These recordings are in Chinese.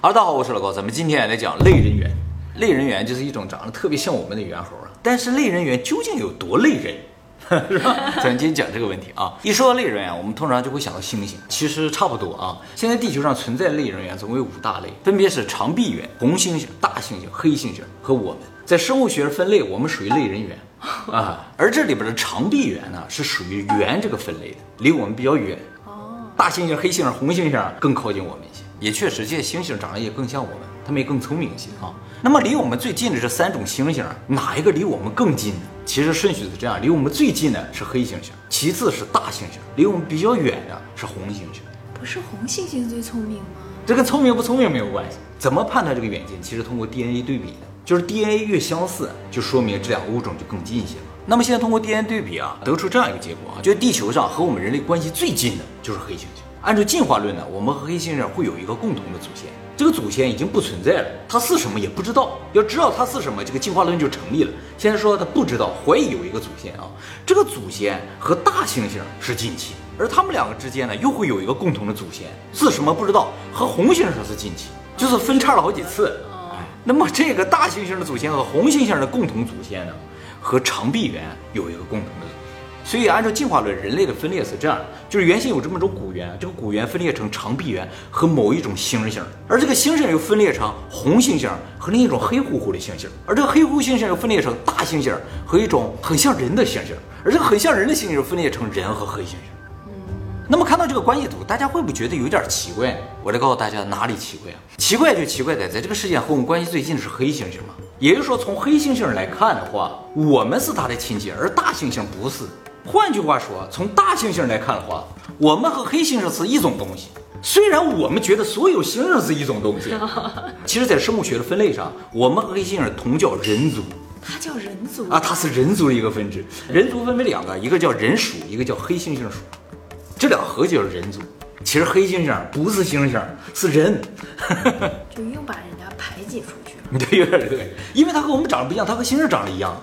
哈喽，大家好，我是老高，咱们今天来讲类人猿。类人猿就是一种长得特别像我们的猿猴啊，但是类人猿究竟有多类人？是吧？咱今天讲这个问题啊。一说到类人猿，我们通常就会想到猩猩，其实差不多啊。现在地球上存在类人猿总共有五大类，分别是长臂猿、红猩猩、大猩猩、黑猩猩和我们。在生物学分类，我们属于类人猿啊。而这里边的长臂猿呢，是属于猿这个分类的，离我们比较远。哦。大猩猩、黑猩猩、红猩猩更靠近我们。也确实，这些猩猩长得也更像我们，它们也更聪明一些啊。那么离我们最近的这三种猩猩，哪一个离我们更近呢？其实顺序是这样：离我们最近的是黑猩猩，其次是大猩猩，离我们比较远的是红猩猩。不是红猩猩最聪明吗？这跟聪明不聪明没有关系。怎么判断这个远近？其实通过 DNA 对比的，就是 DNA 越相似，就说明这两个物种就更近一些了。那么现在通过 DNA 对比啊，得出这样一个结果啊，就是地球上和我们人类关系最近的就是黑猩猩。按照进化论呢，我们和黑猩猩会有一个共同的祖先，这个祖先已经不存在了，它是什么也不知道。要知道它是什么，这个进化论就成立了。现在说它不知道，怀疑有一个祖先啊，这个祖先和大猩猩是近亲，而他们两个之间呢，又会有一个共同的祖先，是什么不知道，和红猩猩是近亲，就是分叉了好几次。那么这个大猩猩的祖先和红猩猩的共同祖先呢，和长臂猿有一个共同的。所以，按照进化论，人类的分裂是这样：就是原先有这么种古猿，这个古猿分裂成长臂猿和某一种猩猩，而这个猩猩又分裂成红猩猩和另一种黑乎乎的猩猩，而这个黑乎猩猩又分裂成大猩猩和一种很像人的猩猩，而这个很像人的猩猩又分裂成人和黑猩猩。那么看到这个关系图，大家会不会觉得有点奇怪？我来告诉大家哪里奇怪啊？奇怪就奇怪在，在这个世界和我们关系最近的是黑猩猩嘛？也就是说，从黑猩猩来看的话，我们是它的亲戚，而大猩猩不是。换句话说，从大猩猩来看的话，我们和黑猩猩是一种东西。虽然我们觉得所有猩猩是一种东西，其实，在生物学的分类上，我们和黑猩猩同叫人族。它叫人族啊，它是人族的一个分支。人族分为两个，一个叫人属，一个叫黑猩猩属。这俩合起就是人族。其实黑猩猩不是猩猩，是人。就又把人家排挤出去了。对，有点对，因为它和我们长得不一样，它和猩猩长得一样。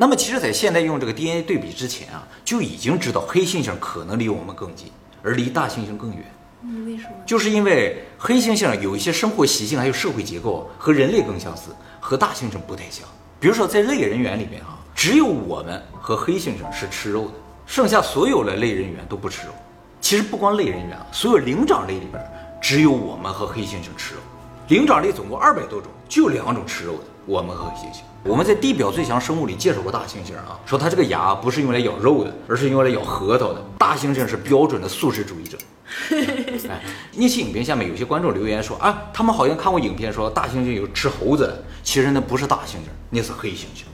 那么，其实，在现代用这个 DNA 对比之前啊，就已经知道黑猩猩可能离我们更近，而离大猩猩更远。嗯，为什么？就是因为黑猩猩有一些生活习性，还有社会结构和人类更相似，和大猩猩不太像。比如说，在类人猿里面啊，只有我们和黑猩猩是吃肉的，剩下所有的类人猿都不吃肉。其实不光类人猿啊，所有灵长类里边，只有我们和黑猩猩吃肉。灵长类总共二百多种，就两种吃肉的，我们和黑猩猩。我们在地表最强生物里介绍过大猩猩啊，说它这个牙不是用来咬肉的，而是用来咬核桃的。大猩猩是标准的素食主义者。哎，那期影片下面有些观众留言说啊，他们好像看过影片，说大猩猩有吃猴子，其实那不是大猩猩，那是黑猩猩。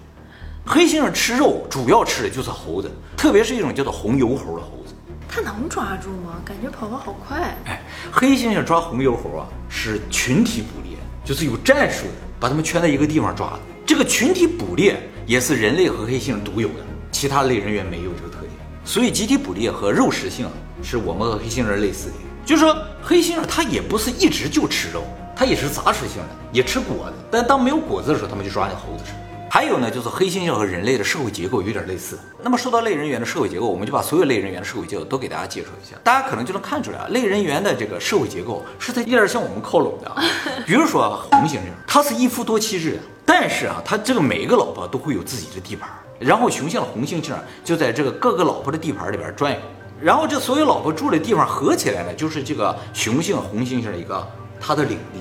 黑猩猩吃肉主要吃的就是猴子，特别是一种叫做红油猴的猴子。它能抓住吗？感觉跑得好快。哎，黑猩猩抓红油猴啊，是群体捕猎，就是有战术的，把他们圈在一个地方抓的。这个群体捕猎也是人类和黑猩猩独有的，其他类人猿没有这个特点。所以集体捕猎和肉食性是我们和黑猩人类似的。就是说，黑猩猩它也不是一直就吃肉，它也是杂食性的，也吃果子。但当没有果子的时候，他们就抓那猴子吃。还有呢，就是黑猩猩和人类的社会结构有点类似。那么说到类人猿的社会结构，我们就把所有类人猿的社会结构都给大家介绍一下，大家可能就能看出来啊，类人猿的这个社会结构是在一点向我们靠拢的。比如说红猩猩，它是一夫多妻制，但是啊，它这个每一个老婆都会有自己的地盘，然后雄性的红猩猩就在这个各个老婆的地盘里边转悠，然后这所有老婆住的地方合起来呢，就是这个雄性红猩猩的一个它的领地。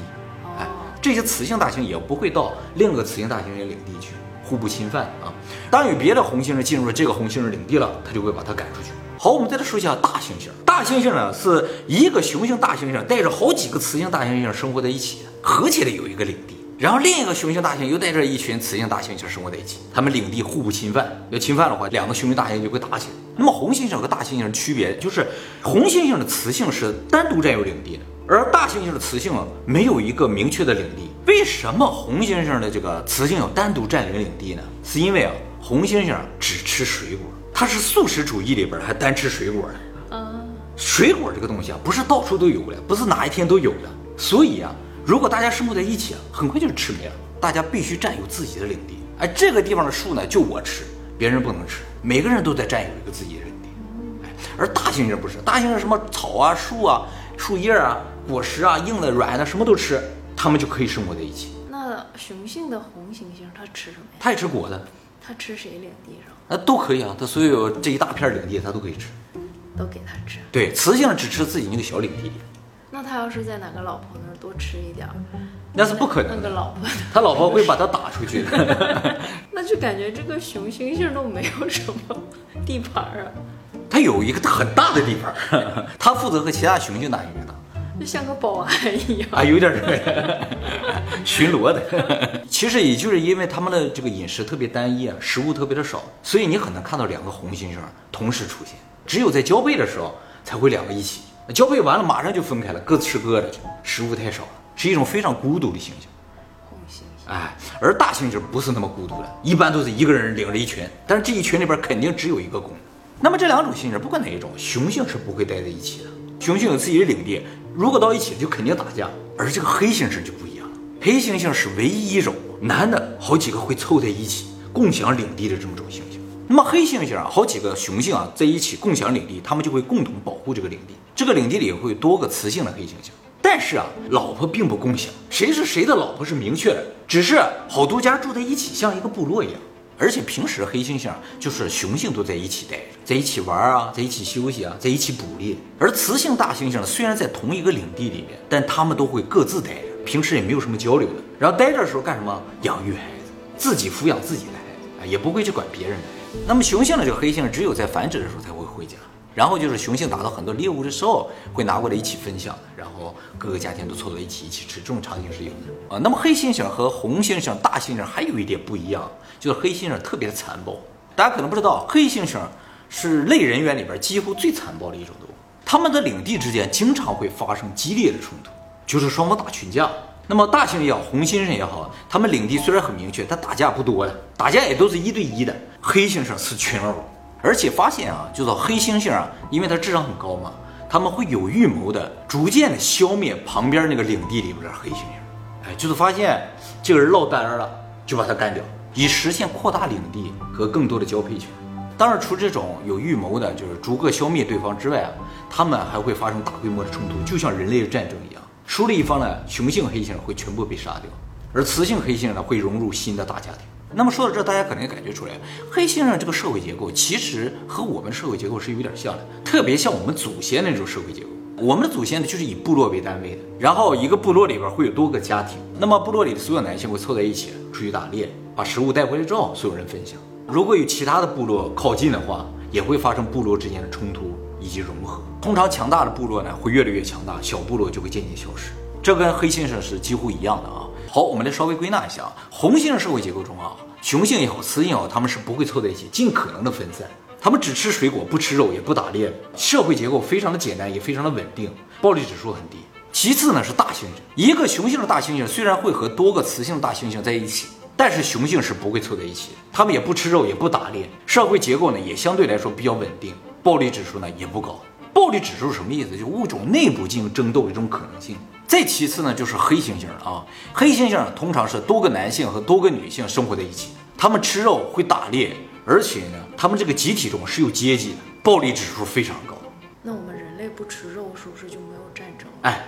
哎，这些雌性大猩也不会到另一个雌性大猩猩领地去。互不侵犯啊！当有别的红猩猩进入了这个红猩猩领地了，它就会把它赶出去。好，我们再来说一下大猩猩。大猩猩呢，是一个雄性大猩猩带着好几个雌性大猩猩生活在一起，合起来有一个领地。然后另一个雄性大猩又带着一群雌性大猩猩生活在一起，它们领地互不侵犯。要侵犯的话，两个雄性大猩猩就会打起来。那么红猩猩和大猩猩的区别就是，红猩猩的雌性是单独占有领地的，而大猩猩的雌性啊没有一个明确的领地。为什么红猩猩的这个雌性要单独占领领地呢？是因为啊，红猩猩只吃水果，它是素食主义里边还单吃水果呢。嗯，水果这个东西啊，不是到处都有的，不是哪一天都有的。所以啊，如果大家生活在一起啊，很快就吃没了。大家必须占有自己的领地。哎，这个地方的树呢，就我吃，别人不能吃。每个人都在占有一个自己的领地。哎，而大猩猩不是，大猩猩什么草啊、树啊、树叶啊，果实啊、硬的、软的，什么都吃，它们就可以生活在一起。那雄性的红猩猩它吃什么呀？它也吃果子，它吃谁领地上？啊，都可以啊，它所有这一大片领地它都可以吃。都给它吃。对，雌性只吃自己那个小领地里，那它要是在哪个老婆那儿多吃一点儿，那是不可能那。个老婆，他老婆会把它打出去的。那就感觉这个雄猩猩都没有什么地盘儿啊，它有一个很大的地盘儿，它负责和其他雄性打一个打。就像个保安一样。啊，有点儿 巡逻的。其实也就是因为他们的这个饮食特别单一啊，食物特别的少，所以你很难看到两个红猩猩同时出现。只有在交配的时候才会两个一起，交配完了马上就分开了，各吃各的，食物太少了，是一种非常孤独的猩猩。红猩猩，哎，而大猩猩不是那么孤独的，一般都是一个人领着一群，但是这一群里边肯定只有一个公。那么这两种猩猩，不管哪一种，雄性是不会待在一起的。雄性有自己的领地，如果到一起就肯定打架。而这个黑猩猩就不一样了，黑猩猩是唯一一种男的好几个会凑在一起共享领地的这么种猩猩。那么黑猩猩啊，好几个雄性啊在一起共享领地，他们就会共同保护这个领地。这个领地里会有多个雌性的黑猩猩。但是啊，老婆并不共享，谁是谁的老婆是明确的，只是好多家住在一起，像一个部落一样。而且平时黑猩猩就是雄性都在一起待着，在一起玩啊，在一起休息啊，在一起捕猎。而雌性大猩猩，虽然在同一个领地里面，但它们都会各自待着，平时也没有什么交流的。然后待着的时候干什么？养育孩子，自己抚养自己的孩子啊，也不会去管别人的。那么雄性的这个黑猩猩，只有在繁殖的时候才会回家。然后就是雄性打到很多猎物的时候，会拿过来一起分享，然后各个家庭都凑到一起一起吃，这种场景是有的啊。那么黑猩猩和红猩猩、大猩猩还有一点不一样，就是黑猩猩特别的残暴。大家可能不知道，黑猩猩是类人猿里边几乎最残暴的一种动物，它们的领地之间经常会发生激烈的冲突，就是双方打群架。那么大猩猩也好，红猩猩也好，它们领地虽然很明确，但打架不多的，打架也都是一对一的。黑猩猩是群殴。而且发现啊，就是黑猩猩啊，因为它智商很高嘛，他们会有预谋的，逐渐的消灭旁边那个领地里边的黑猩猩。哎，就是发现这个人落单了，就把他干掉，以实现扩大领地和更多的交配权。当然，除这种有预谋的，就是逐个消灭对方之外啊，他们还会发生大规模的冲突，就像人类的战争一样。输了一方呢，雄性黑猩会全部被杀掉，而雌性黑猩呢会融入新的大家庭。那么说到这，大家可能也感觉出来，黑猩猩这个社会结构其实和我们社会结构是有点像的，特别像我们祖先那种社会结构。我们的祖先呢，就是以部落为单位的，然后一个部落里边会有多个家庭，那么部落里的所有男性会凑在一起出去打猎，把食物带回来之后，所有人分享。如果有其他的部落靠近的话，也会发生部落之间的冲突以及融合。通常强大的部落呢，会越来越强大，小部落就会渐渐消失。这跟黑先生是几乎一样的啊。好，我们来稍微归纳一下啊，红性社会结构中啊，雄性也好，雌性也好，它们是不会凑在一起，尽可能的分散。它们只吃水果，不吃肉，也不打猎。社会结构非常的简单，也非常的稳定，暴力指数很低。其次呢是大猩猩，一个雄性的大猩猩虽然会和多个雌性的大猩猩在一起，但是雄性是不会凑在一起他。们也不吃肉，也不打猎，社会结构呢也相对来说比较稳定，暴力指数呢也不高。暴力指数什么意思？就物种内部进行争斗的一种可能性。再其次呢，就是黑猩猩了啊。黑猩猩通常是多个男性和多个女性生活在一起，他们吃肉会打猎，而且呢，他们这个集体中是有阶级的，暴力指数非常高。那我们人类不吃肉，是不是就没有战争？哎，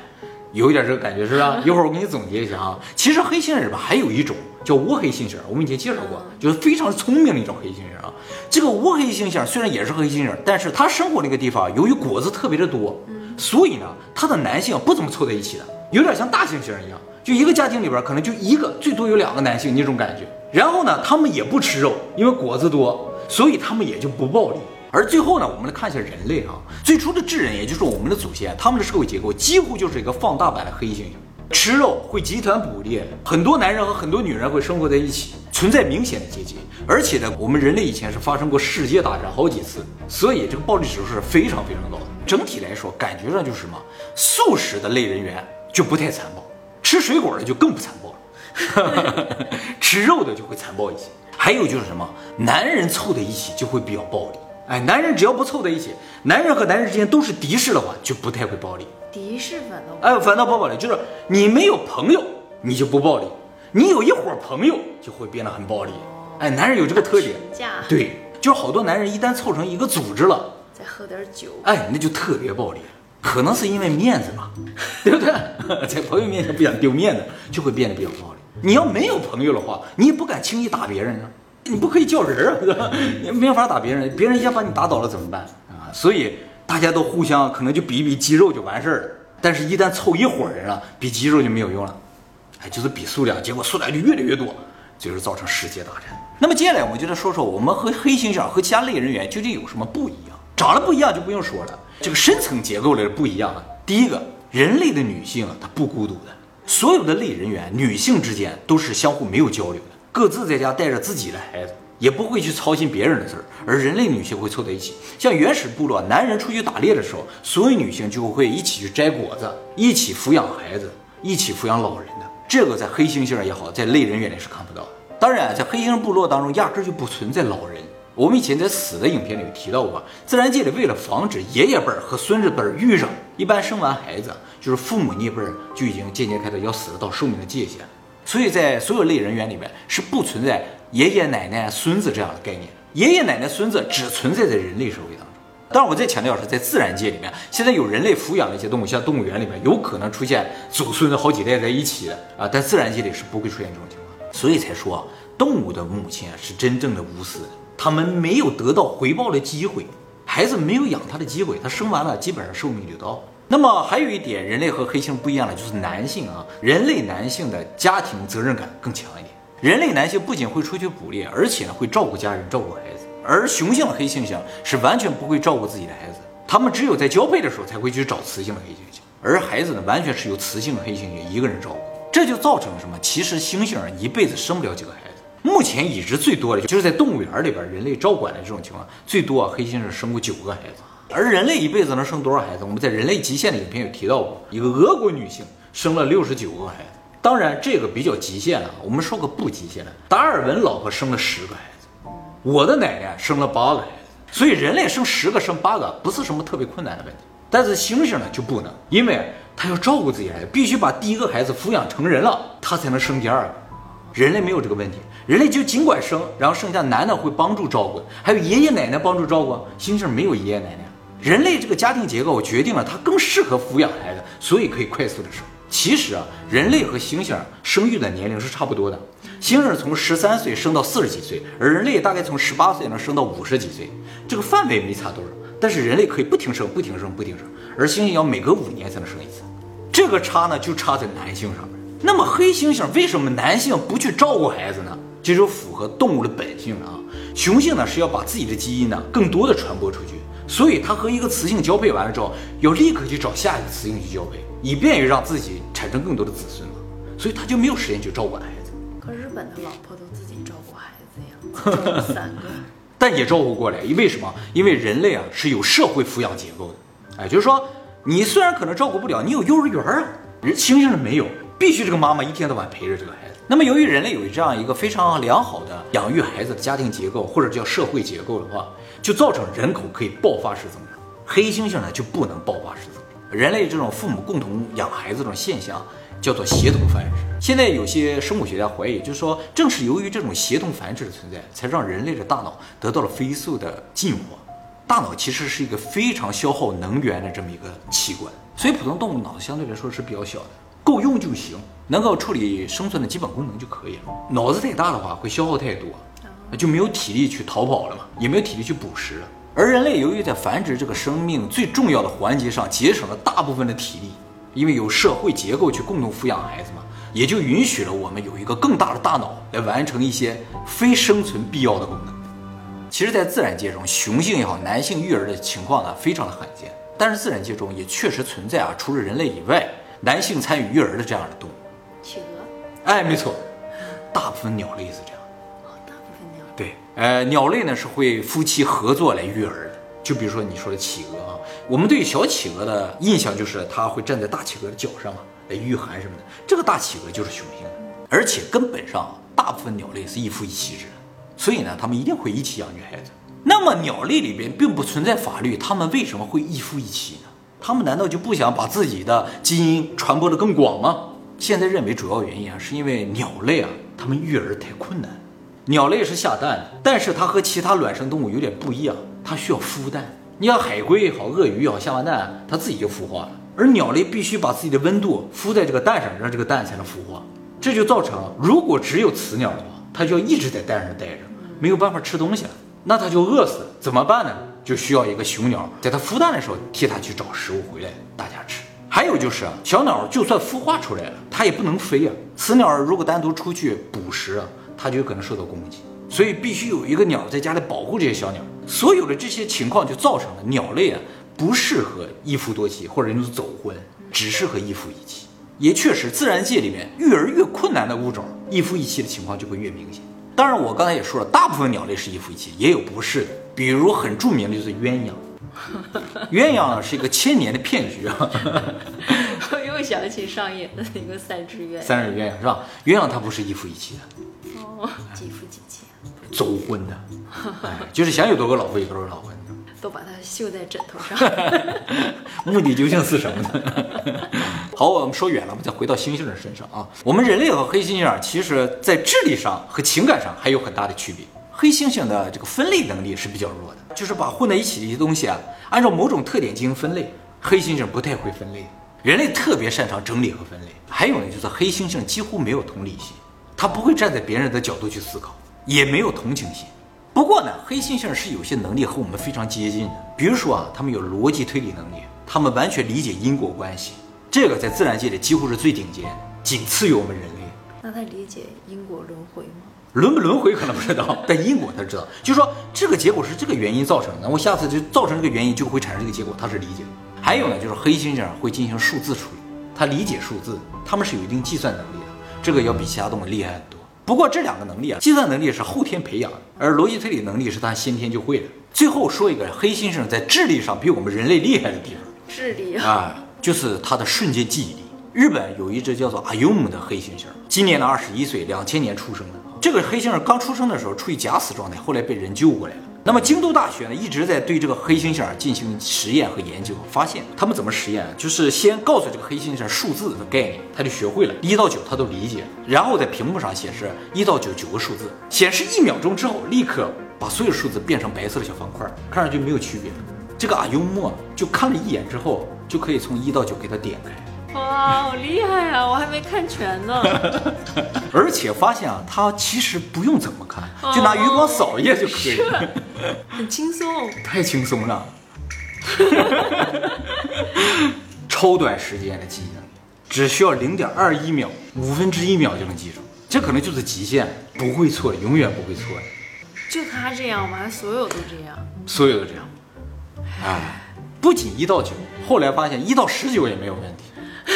有一点这个感觉是吧？一会儿我给你总结一下啊。其实黑猩猩里边还有一种叫倭黑猩猩，我们以前介绍过，就是非常聪明的一种黑猩猩啊。这个倭黑猩猩虽然也是黑猩猩，但是它生活那个地方由于果子特别的多，所以呢，它的男性不怎么凑在一起的，有点像大猩猩一样，就一个家庭里边可能就一个，最多有两个男性那种感觉。然后呢，他们也不吃肉，因为果子多，所以他们也就不暴力。而最后呢，我们来看一下人类啊，最初的智人，也就是我们的祖先，他们的社会结构几乎就是一个放大版的黑猩猩，吃肉会集团捕猎，很多男人和很多女人会生活在一起，存在明显的阶级。而且呢，我们人类以前是发生过世界大战好几次，所以这个暴力指数是非常非常高的。整体来说，感觉上就是什么，素食的类人猿就不太残暴，吃水果的就更不残暴了，吃肉的就会残暴一些。还有就是什么，男人凑在一起就会比较暴力。哎，男人只要不凑在一起，男人和男人之间都是敌视的话，就不太会暴力。敌视反倒哎，反倒不暴力，就是你没有朋友，你就不暴力；你有一伙朋友，就会变得很暴力。哎，男人有这个特点，对，就是好多男人一旦凑成一个组织了，再喝点酒，哎，那就特别暴力。可能是因为面子吧，对不对？在朋友面前不想丢面子，就会变得比较暴力。你要没有朋友的话，你也不敢轻易打别人啊，你不可以叫人啊，对吧？你没法打别人，别人一下把你打倒了怎么办啊？所以大家都互相可能就比一比肌肉就完事儿了，但是一旦凑一伙人了，比肌肉就没有用了，哎，就是比数量，结果数量就越来越多，最后造成世界大战。那么接下来我们就来说说我们和黑猩猩和其他类人猿究竟有什么不一样？长得不一样就不用说了，这个深层结构的不一样啊。第一个，人类的女性啊，她不孤独的。所有的类人猿，女性之间都是相互没有交流的，各自在家带着自己的孩子，也不会去操心别人的事儿。而人类女性会凑在一起，像原始部落，男人出去打猎的时候，所有女性就会一起去摘果子，一起抚养孩子，一起抚养老人的。这个在黑猩猩也好，在类人猿里是看不到的。当然，在黑猩猩部落当中，压根就不存在老人。我们以前在死的影片里提到过，自然界里为了防止爷爷辈儿和孙子辈儿遇上，一般生完孩子就是父母那辈儿就已经渐渐开始要死了，到寿命的界限。所以在所有类人猿里面是不存在爷爷奶奶孙子这样的概念，爷爷奶奶孙子只存在在人类社会当中。当然，我再强调是在自然界里面，现在有人类抚养的一些动物，像动物园里面有可能出现祖孙好几代在一起的啊，但自然界里是不会出现这种情况，所以才说动物的母亲是真正的无私的。他们没有得到回报的机会，孩子没有养他的机会，他生完了基本上寿命就到。那么还有一点，人类和黑猩不一样的就是男性啊，人类男性的家庭责任感更强一点。人类男性不仅会出去捕猎，而且呢会照顾家人、照顾孩子，而雄性的黑猩猩是完全不会照顾自己的孩子，他们只有在交配的时候才会去找雌性的黑猩猩，而孩子呢完全是由雌性的黑猩猩一个人照顾，这就造成了什么？其实猩猩一辈子生不了几个孩子。目前已知最多的就是在动物园里边，人类照管的这种情况最多啊，黑猩猩生过九个孩子，而人类一辈子能生多少孩子？我们在人类极限的影片有提到过，一个俄国女性生了六十九个孩子，当然这个比较极限了。我们说个不极限的，达尔文老婆生了十个孩子，我的奶奶生了八个孩子，所以人类生十个生八个不是什么特别困难的问题，但是猩猩呢就不能，因为他要照顾自己孩子，必须把第一个孩子抚养成人了，他才能生第二个。人类没有这个问题，人类就尽管生，然后剩下男的会帮助照顾，还有爷爷奶奶帮助照顾。猩猩没有爷爷奶奶，人类这个家庭结构决定了它更适合抚养孩子，所以可以快速的生。其实啊，人类和猩猩生育的年龄是差不多的，猩猩从十三岁生到四十几岁，而人类大概从十八岁能生到五十几岁，这个范围没差多少。但是人类可以不停生，不停生，不停生，而猩猩要每隔五年才能生一次，这个差呢就差在男性上面。那么黑猩猩为什么男性不去照顾孩子呢？这就符合动物的本性啊。雄性呢是要把自己的基因呢更多的传播出去，所以他和一个雌性交配完了之后，要立刻去找下一个雌性去交配，以便于让自己产生更多的子孙嘛。所以他就没有时间去照顾孩子。可日本的老婆都自己照顾孩子呀，三个，但也照顾过来。为什么？因为人类啊是有社会抚养结构的，哎，就是说你虽然可能照顾不了，你有幼儿园啊，人猩猩是没有。必须这个妈妈一天到晚陪着这个孩子。那么，由于人类有这样一个非常良好的养育孩子的家庭结构，或者叫社会结构的话，就造成人口可以爆发式增长。黑猩猩呢就不能爆发式增长。人类这种父母共同养孩子这种现象叫做协同繁殖。现在有些生物学家怀疑，就是说，正是由于这种协同繁殖的存在，才让人类的大脑得到了飞速的进化。大脑其实是一个非常消耗能源的这么一个器官，所以普通动物脑子相对来说是比较小的。够用就行，能够处理生存的基本功能就可以了。脑子太大的话会消耗太多，就没有体力去逃跑了嘛，也没有体力去捕食了。而人类由于在繁殖这个生命最重要的环节上节省了大部分的体力，因为有社会结构去共同抚养孩子嘛，也就允许了我们有一个更大的大脑来完成一些非生存必要的功能。其实，在自然界中，雄性也好，男性育儿的情况呢非常的罕见，但是自然界中也确实存在啊，除了人类以外。男性参与育儿的这样的动物，企鹅，哎，没错，大部分鸟类是这样。呃，鸟类呢是会夫妻合作来育儿的。就比如说你说的企鹅啊，我们对小企鹅的印象就是它会站在大企鹅的脚上嘛，来御寒什么的。这个大企鹅就是雄性的，而且根本上大部分鸟类是一夫一妻制，所以呢，他们一定会一起养育孩子。那么鸟类里边并不存在法律，他们为什么会一夫一妻呢？他们难道就不想把自己的基因传播的更广吗？现在认为主要原因啊，是因为鸟类啊，它们育儿太困难。鸟类是下蛋，但是它和其他卵生动物有点不一样，它需要孵蛋。你像海龟也好，鳄鱼也好，下完蛋它自己就孵化了，而鸟类必须把自己的温度敷在这个蛋上，让这个蛋才能孵化。这就造成，如果只有雌鸟的话，它就要一直在蛋上待着，没有办法吃东西了，那它就饿死。怎么办呢？就需要一个雄鸟，在它孵蛋的时候替它去找食物回来，大家吃。还有就是啊，小鸟就算孵化出来了，它也不能飞啊。雌鸟如果单独出去捕食，它就有可能受到攻击，所以必须有一个鸟在家里保护这些小鸟。所有的这些情况就造成了鸟类啊不适合一夫多妻或者是走婚，只适合一夫一妻。也确实，自然界里面育儿越困难的物种，一夫一妻的情况就会越明显。当然，我刚才也说了，大部分鸟类是一夫一妻，也有不是的。比如很著名的就是鸳鸯，鸳鸯是一个千年的骗局啊。我又想起上演的那个三只鸳鸯，三只鸳鸯是吧？鸳鸯它不是一夫一妻的，哦，几夫几妻？走婚的，哎，就是想有多个老婆有多个老婆。都把它绣在枕头上，目的究竟是什么呢？好，我们说远了，我们再回到猩猩的身上啊。我们人类和黑猩猩啊，其实在智力上和情感上还有很大的区别。黑猩猩的这个分类能力是比较弱的，就是把混在一起的一些东西啊，按照某种特点进行分类。黑猩猩不太会分类，人类特别擅长整理和分类。还有呢，就是黑猩猩几乎没有同理心，它不会站在别人的角度去思考，也没有同情心。不过呢，黑猩猩是有些能力和我们非常接近的，比如说啊，他们有逻辑推理能力，他们完全理解因果关系，这个在自然界里几乎是最顶尖，仅次于我们人类。那他理解因果轮回吗？轮不轮回可能不知道，但因果他知道，就是说这个结果是这个原因造成的，我下次就造成这个原因就会产生这个结果，他是理解。还有呢，就是黑猩猩会进行数字处理，他理解数字，他们是有一定计算能力的，这个要比其他动物厉害很多。不过这两个能力啊，计算能力是后天培养的，而逻辑推理能力是他先天就会的。最后说一个黑猩猩在智力上比我们人类厉害的地方，智力啊，就是它的瞬间记忆力。日本有一只叫做阿尤姆的黑猩猩，今年的二十一岁，两千年出生的。这个黑猩猩刚出生的时候处于假死状态，后来被人救过来了。那么京都大学呢一直在对这个黑猩猩进行实验和研究，发现他们怎么实验？就是先告诉这个黑猩猩数字的概念，他就学会了，一到九他都理解，然后在屏幕上显示一到九九个数字，显示一秒钟之后，立刻把所有数字变成白色的小方块，看上去没有区别。这个阿幽默就看了一眼之后，就可以从一到九给他点开。哇，好厉害啊！我还没看全呢。而且发现啊，他其实不用怎么看，就拿余光扫一眼就可以了，很轻松，太轻松了。超短时间的记忆，只需要零点二一秒，五分之一秒就能记住，这可能就是极限，不会错，永远不会错。就他这样吗？所有都这样？所有都这样。哎，不仅一到九，后来发现一到十九也没有问题。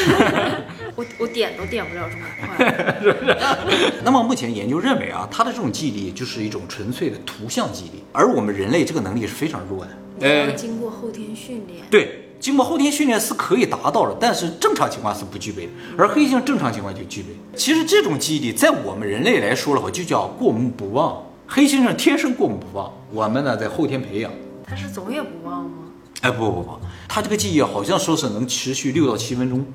我我点都点不了这么快，是不是？那么目前研究认为啊，他的这种记忆力就是一种纯粹的图像记忆力，而我们人类这个能力是非常弱的。呃，经过后天训练，对，经过后天训练是可以达到的，但是正常情况是不具备的。而黑猩正常情况就具备。其实这种记忆力在我们人类来说的话，就叫过目不忘。黑猩猩天生过目不忘，我们呢在后天培养。他是总也不忘吗？哎，不不不，他这个记忆好像说是能持续六到七分钟，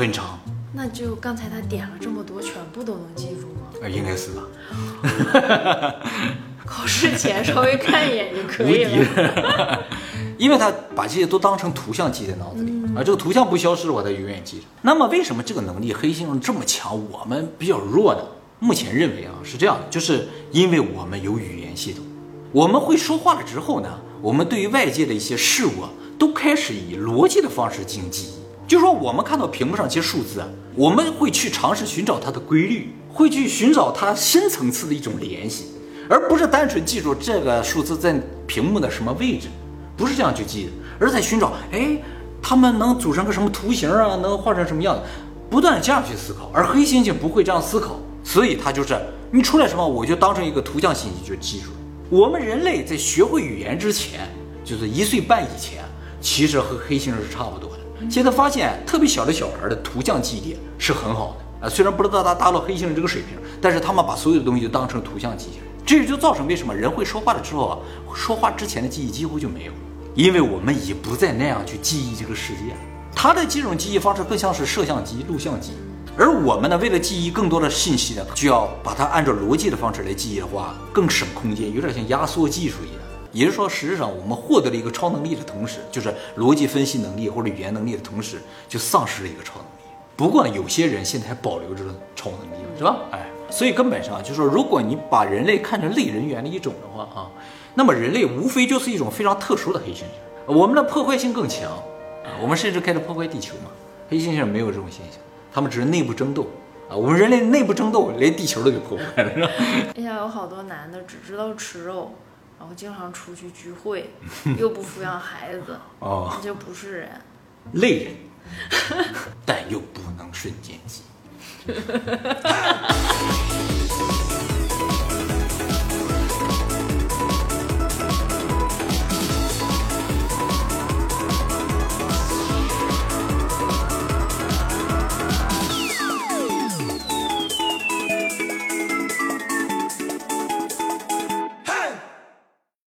很长。那就刚才他点了这么多，全部都能记住吗？啊，应该是吧。考试前稍微看一眼就可以了。因为他把这些都当成图像记在脑子里，而这个图像不消失，我才永远记着。那么为什么这个能力黑猩猩这么强，我们比较弱呢？目前认为啊是这样的，就是因为我们有语言系统，我们会说话了之后呢。我们对于外界的一些事物啊，都开始以逻辑的方式进行记忆。就是说，我们看到屏幕上这些数字啊，我们会去尝试寻找它的规律，会去寻找它深层次的一种联系，而不是单纯记住这个数字在屏幕的什么位置，不是这样去记的，而在寻找，哎，它们能组成个什么图形啊，能画成什么样子，不断这样去思考。而黑猩猩不会这样思考，所以它就是你出来什么，我就当成一个图像信息就记住了。我们人类在学会语言之前，就是一岁半以前，其实和黑猩猩是差不多的。现在发现，特别小的小孩的图像记忆力是很好的啊。虽然不知道他达到黑猩猩这个水平，但是他们把所有的东西都当成图像记下来。这也就造成为什么人会说话了之后啊，说话之前的记忆几乎就没有，因为我们已不再那样去记忆这个世界。他的这种记忆方式更像是摄像机、录像机。而我们呢，为了记忆更多的信息呢，就要把它按照逻辑的方式来记忆的话，更省空间，有点像压缩技术一样。也就是说，实质上我们获得了一个超能力的同时，就是逻辑分析能力或者语言能力的同时，就丧失了一个超能力。不过，有些人现在还保留着超能力，是吧？哎，所以根本上就是说，如果你把人类看成类人猿的一种的话啊，那么人类无非就是一种非常特殊的黑猩猩，我们的破坏性更强啊，我们甚至开始破坏地球嘛。黑猩猩没有这种现象，他们只是内部争斗啊，我们人类内部争斗连地球都给破坏了，是吧？哎呀，有好多男的只知道吃肉，然后经常出去聚会，又不抚养孩子，哦，那就不是人。累人，但又不能瞬间急。